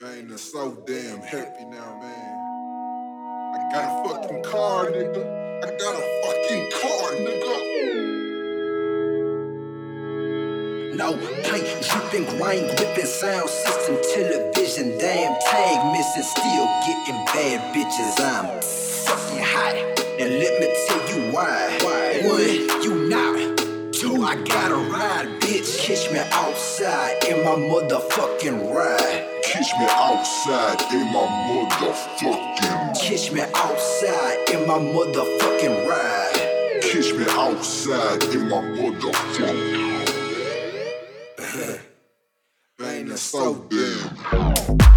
Man, I'm so damn happy now, man. I got a fucking car, nigga. I got a fucking car, nigga. No play, dripping, grind, whipping sound system, television, damn tag missing, still getting bad bitches. I'm fucking hot, and let me tell you why. why? One, you not. Two, I gotta ride, bitch. Catch me outside in my motherfucking ride. Kiss me outside in my motherfucking. Kiss me outside in my motherfucking ride. Kiss me outside in my motherfucking. Rain is so damn.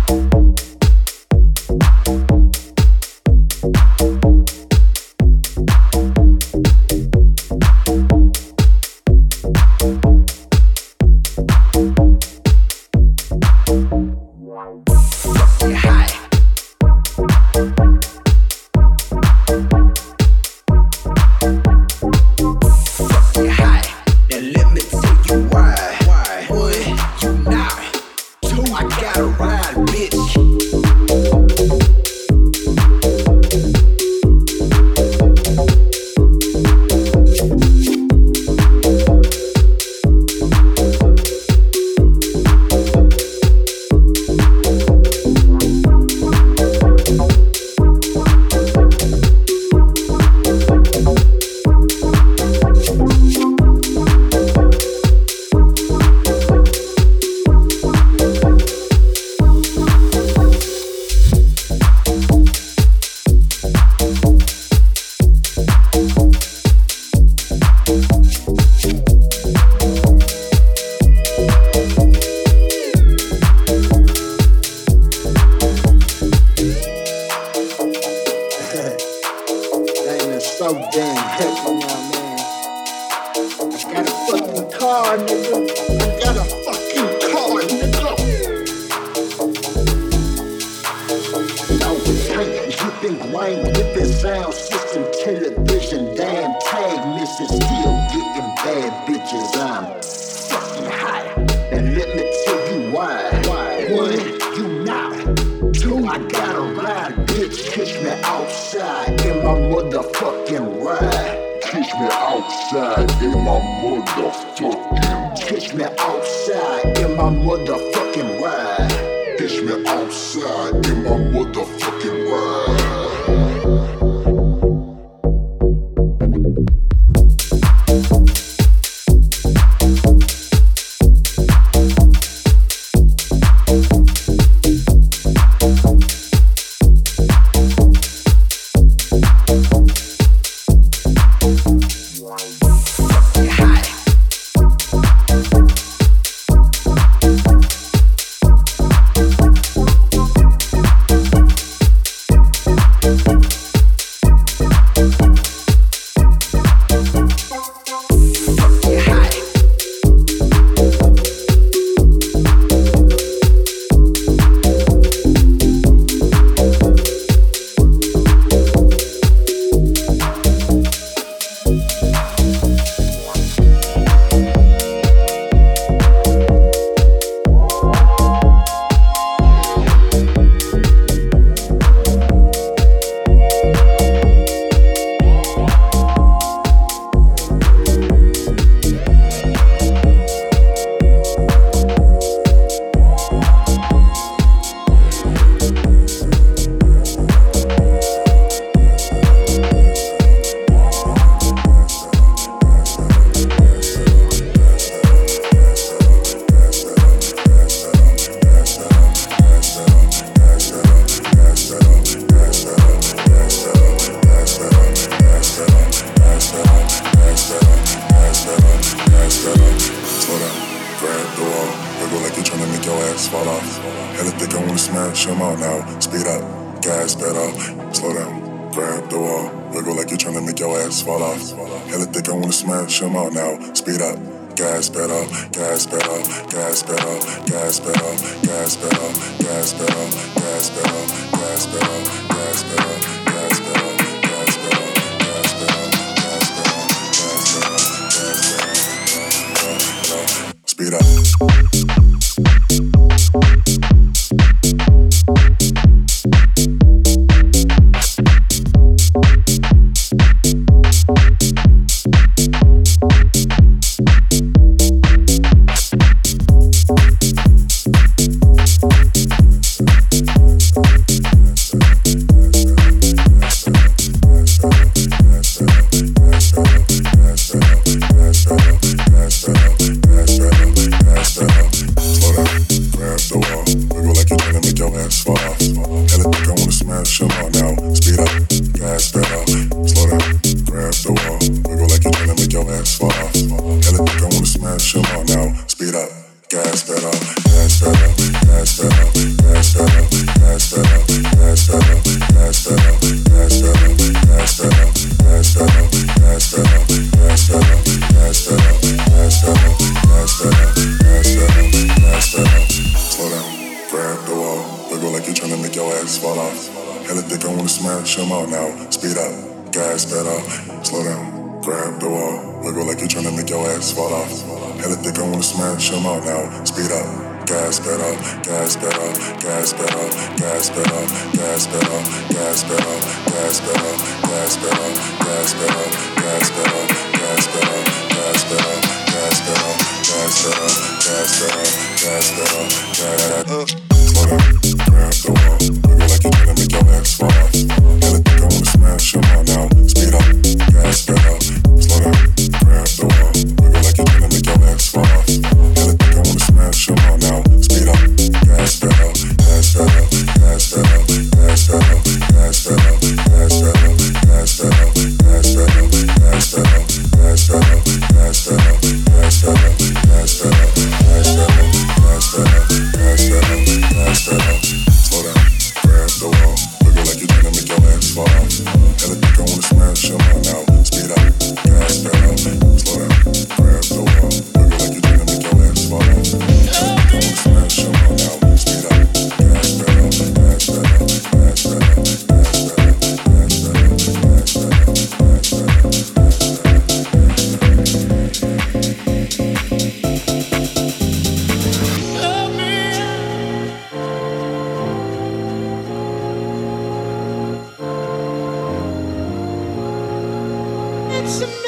Some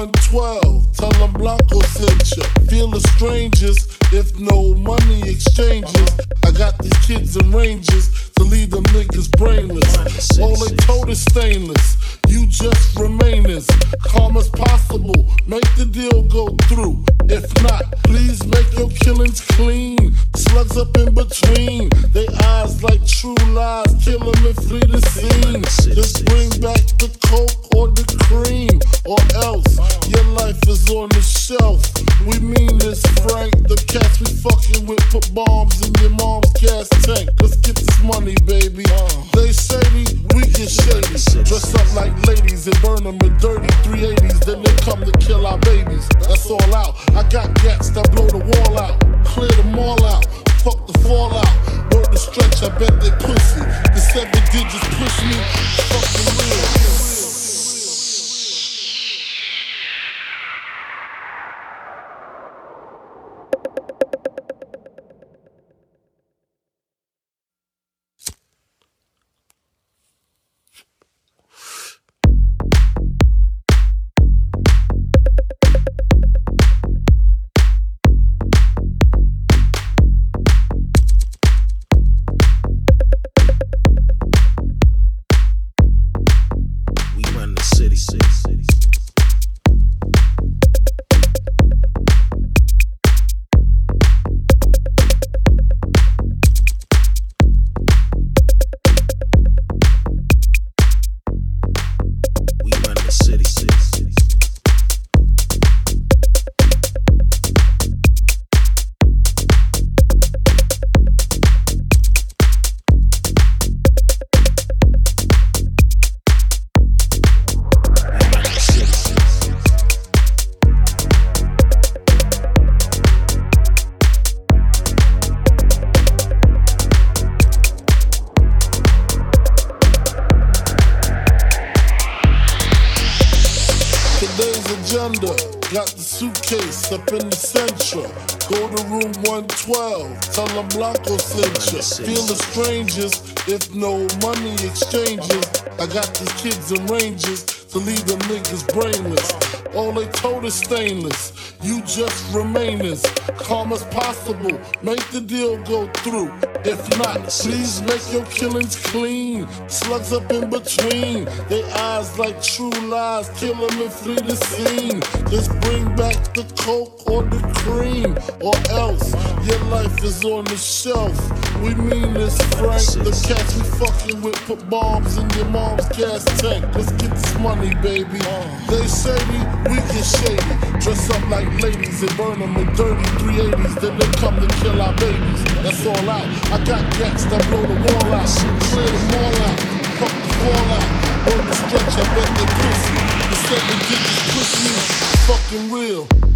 112. Tell them Blanco sent you. Feel the strangers if no money exchanges. I got these kids in ranges leave them niggas brainless. All they told is stainless. You just remain as calm as possible. Make the deal go through. If not, please make your killings clean. Slugs up in between. They eyes like true lies. Kill them and flee the scene. Just bring back the coke or the cream. Or else your life is on the shelf. We mean this, Frank. The cats we fucking with put bombs in your mom's gas tank. Let's get this money, baby. They shady, we get shady. Dress up like ladies and burn them in dirty 380s. Then they come to kill our babies. That's all out. I got gats that blow the wall out. Clear them all out. Fuck the fallout. Word the stretch, I bet they pussy. The seven digits push me. Fucking real. 12. Tell them Blanco sent you. Feel the strangers if no money exchanges. I got these kids in ranges to leave them niggas brainless. All they told is stainless. You just remainers calm as possible. Make the deal go through. If not, please make your killings clean. Slugs up in between. They eyes like true lies. Kill them and flee the scene. Just bring back the coke or the cream. Or else your life is on the shelf. We mean this, Frank. The cats we fucking with put bombs in your mom's gas tank. Let's get this money, baby. They shady, we get shady. Dress up like ladies and burn them in dirty 380s. Then they come to kill our babies. That's all out. I got gats that blow the wall out. Clear them all out. Fuck the fallout. On the stretch, I bet they pussy. The seven digits push me. Fucking real.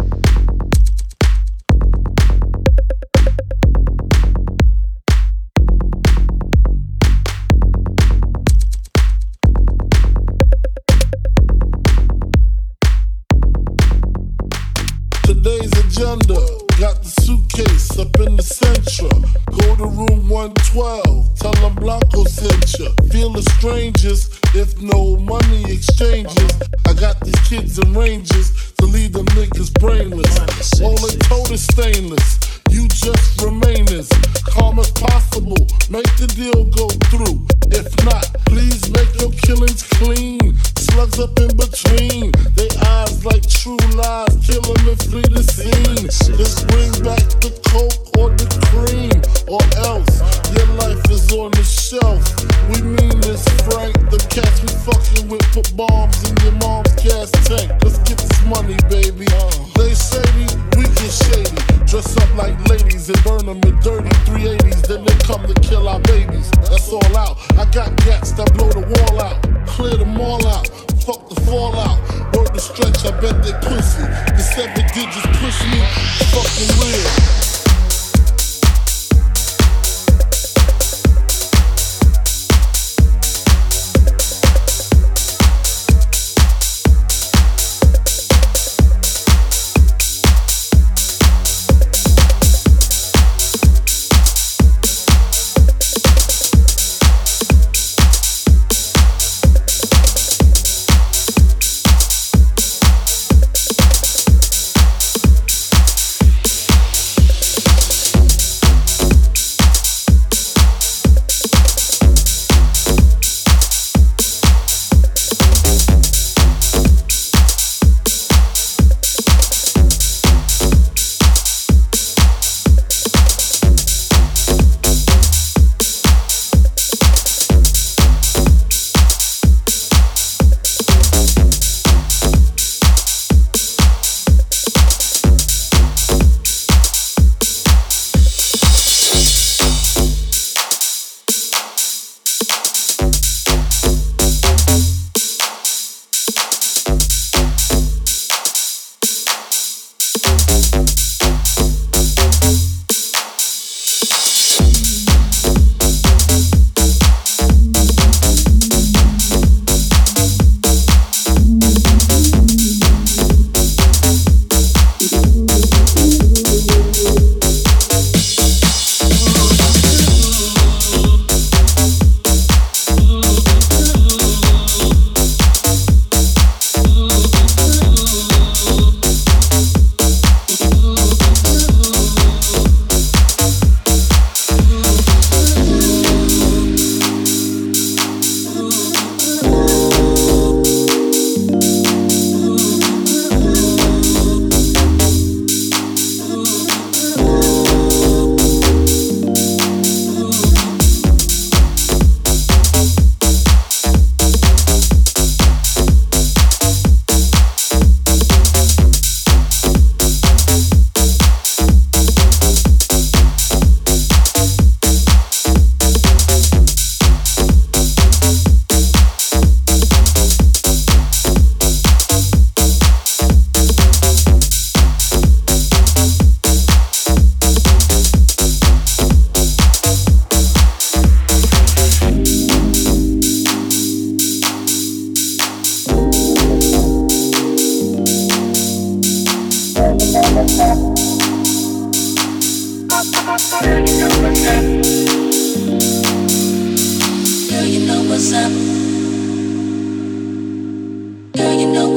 In the central. Go to room 112. Tell them Blanco sent you. Feel the strangers if no money exchanges. I got these kids in ranges to leave them niggas brainless. All they told is stainless. You just remain as calm as possible. Make the deal go through. If not, please make your killings clean. Slugs up in between. They eyes like true lies. Kill them and flee the scene. Just bring back the coke or the cream. Or else your life is on the shelf. We mean this, Frank. The cats we fucking with put bombs in your mom's gas tank. Let's get this money, baby. They shady, we get shady. Dress up like ladies and burn them in dirty 380s. Then they come to kill our babies. That's all out. I got gats that blow the wall out. Clear them all out. Fuck the fallout. Word the stretch, I bet they pussy. The seven digits push me. Fucking real.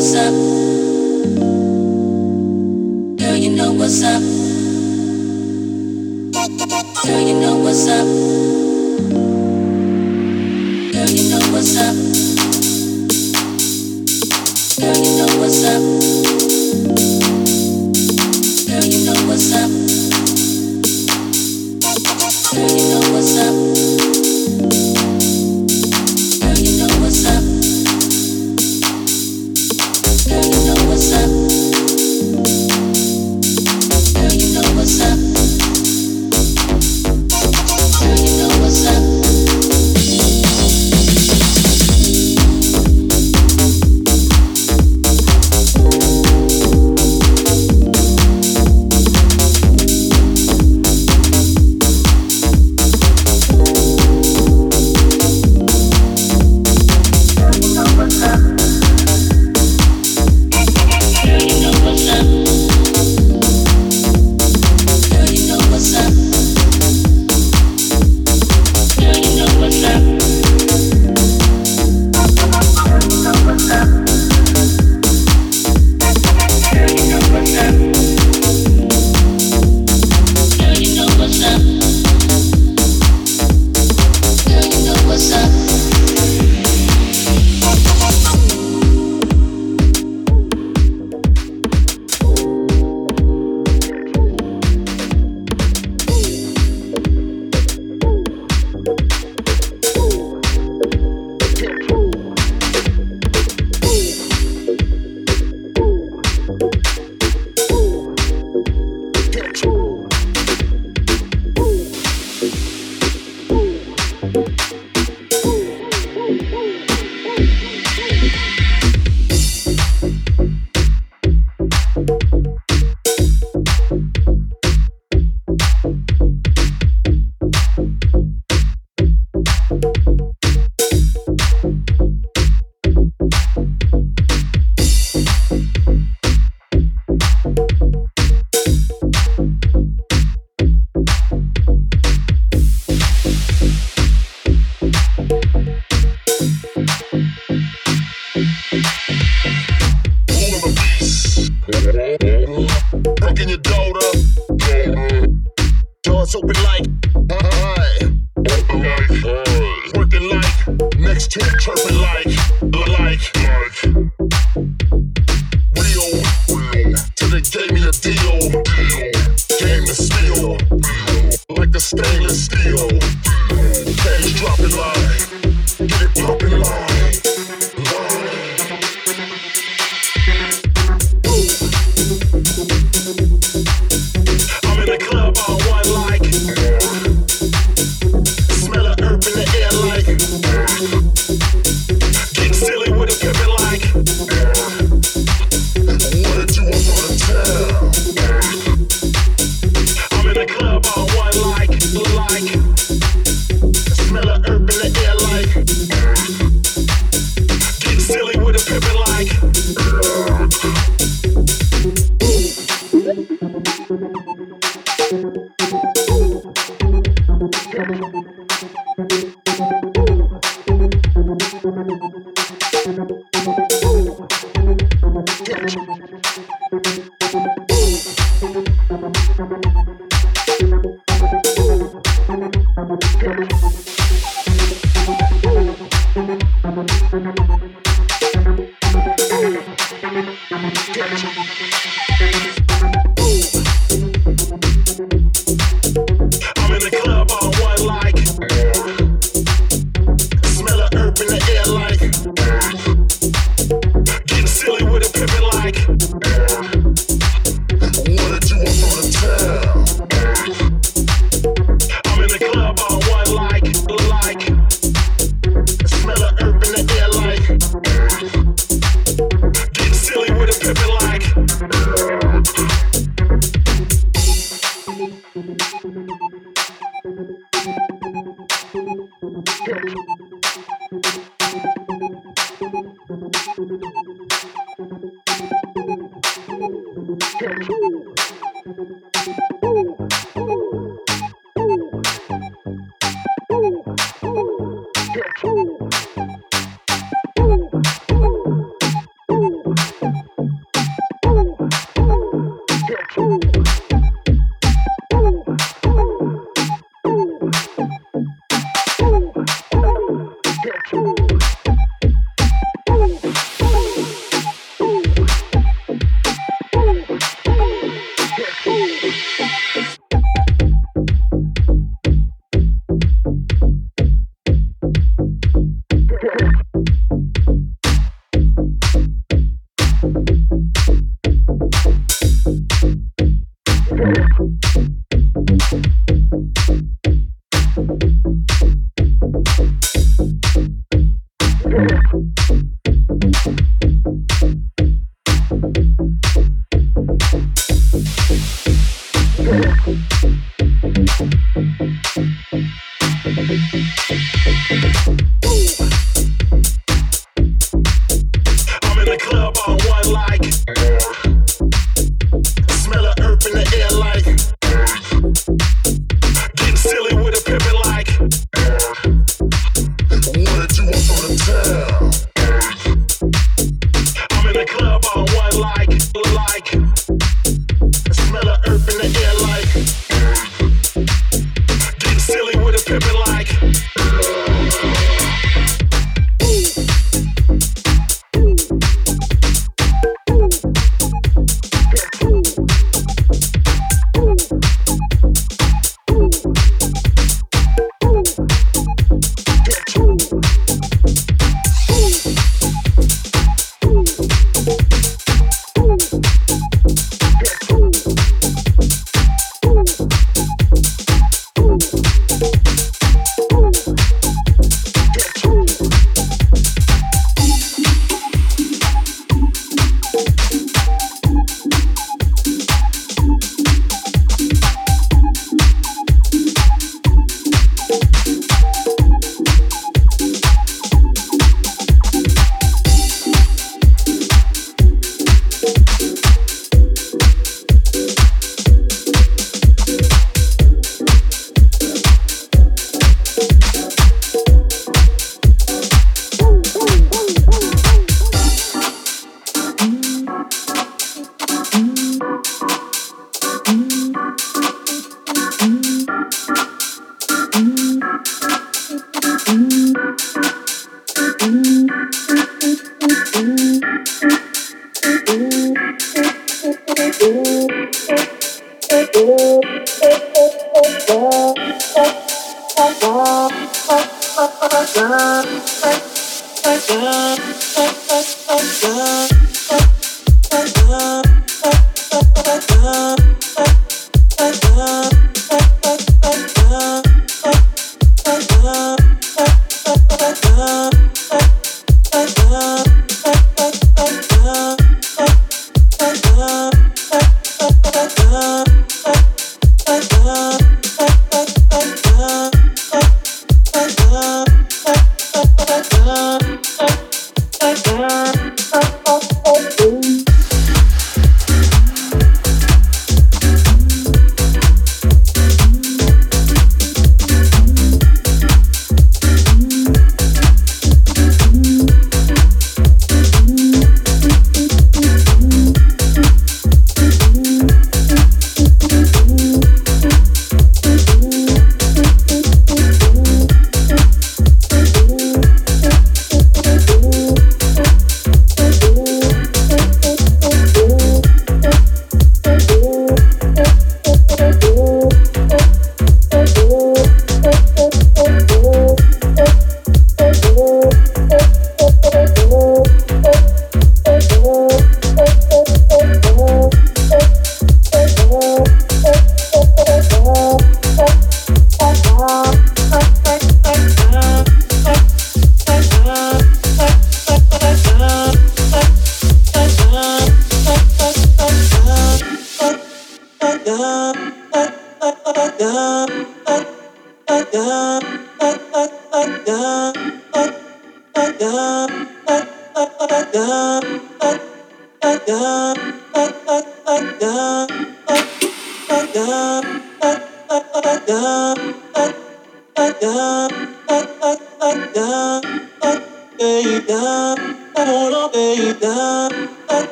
what's up? Girl, you know what's up. Girl, you know what's up.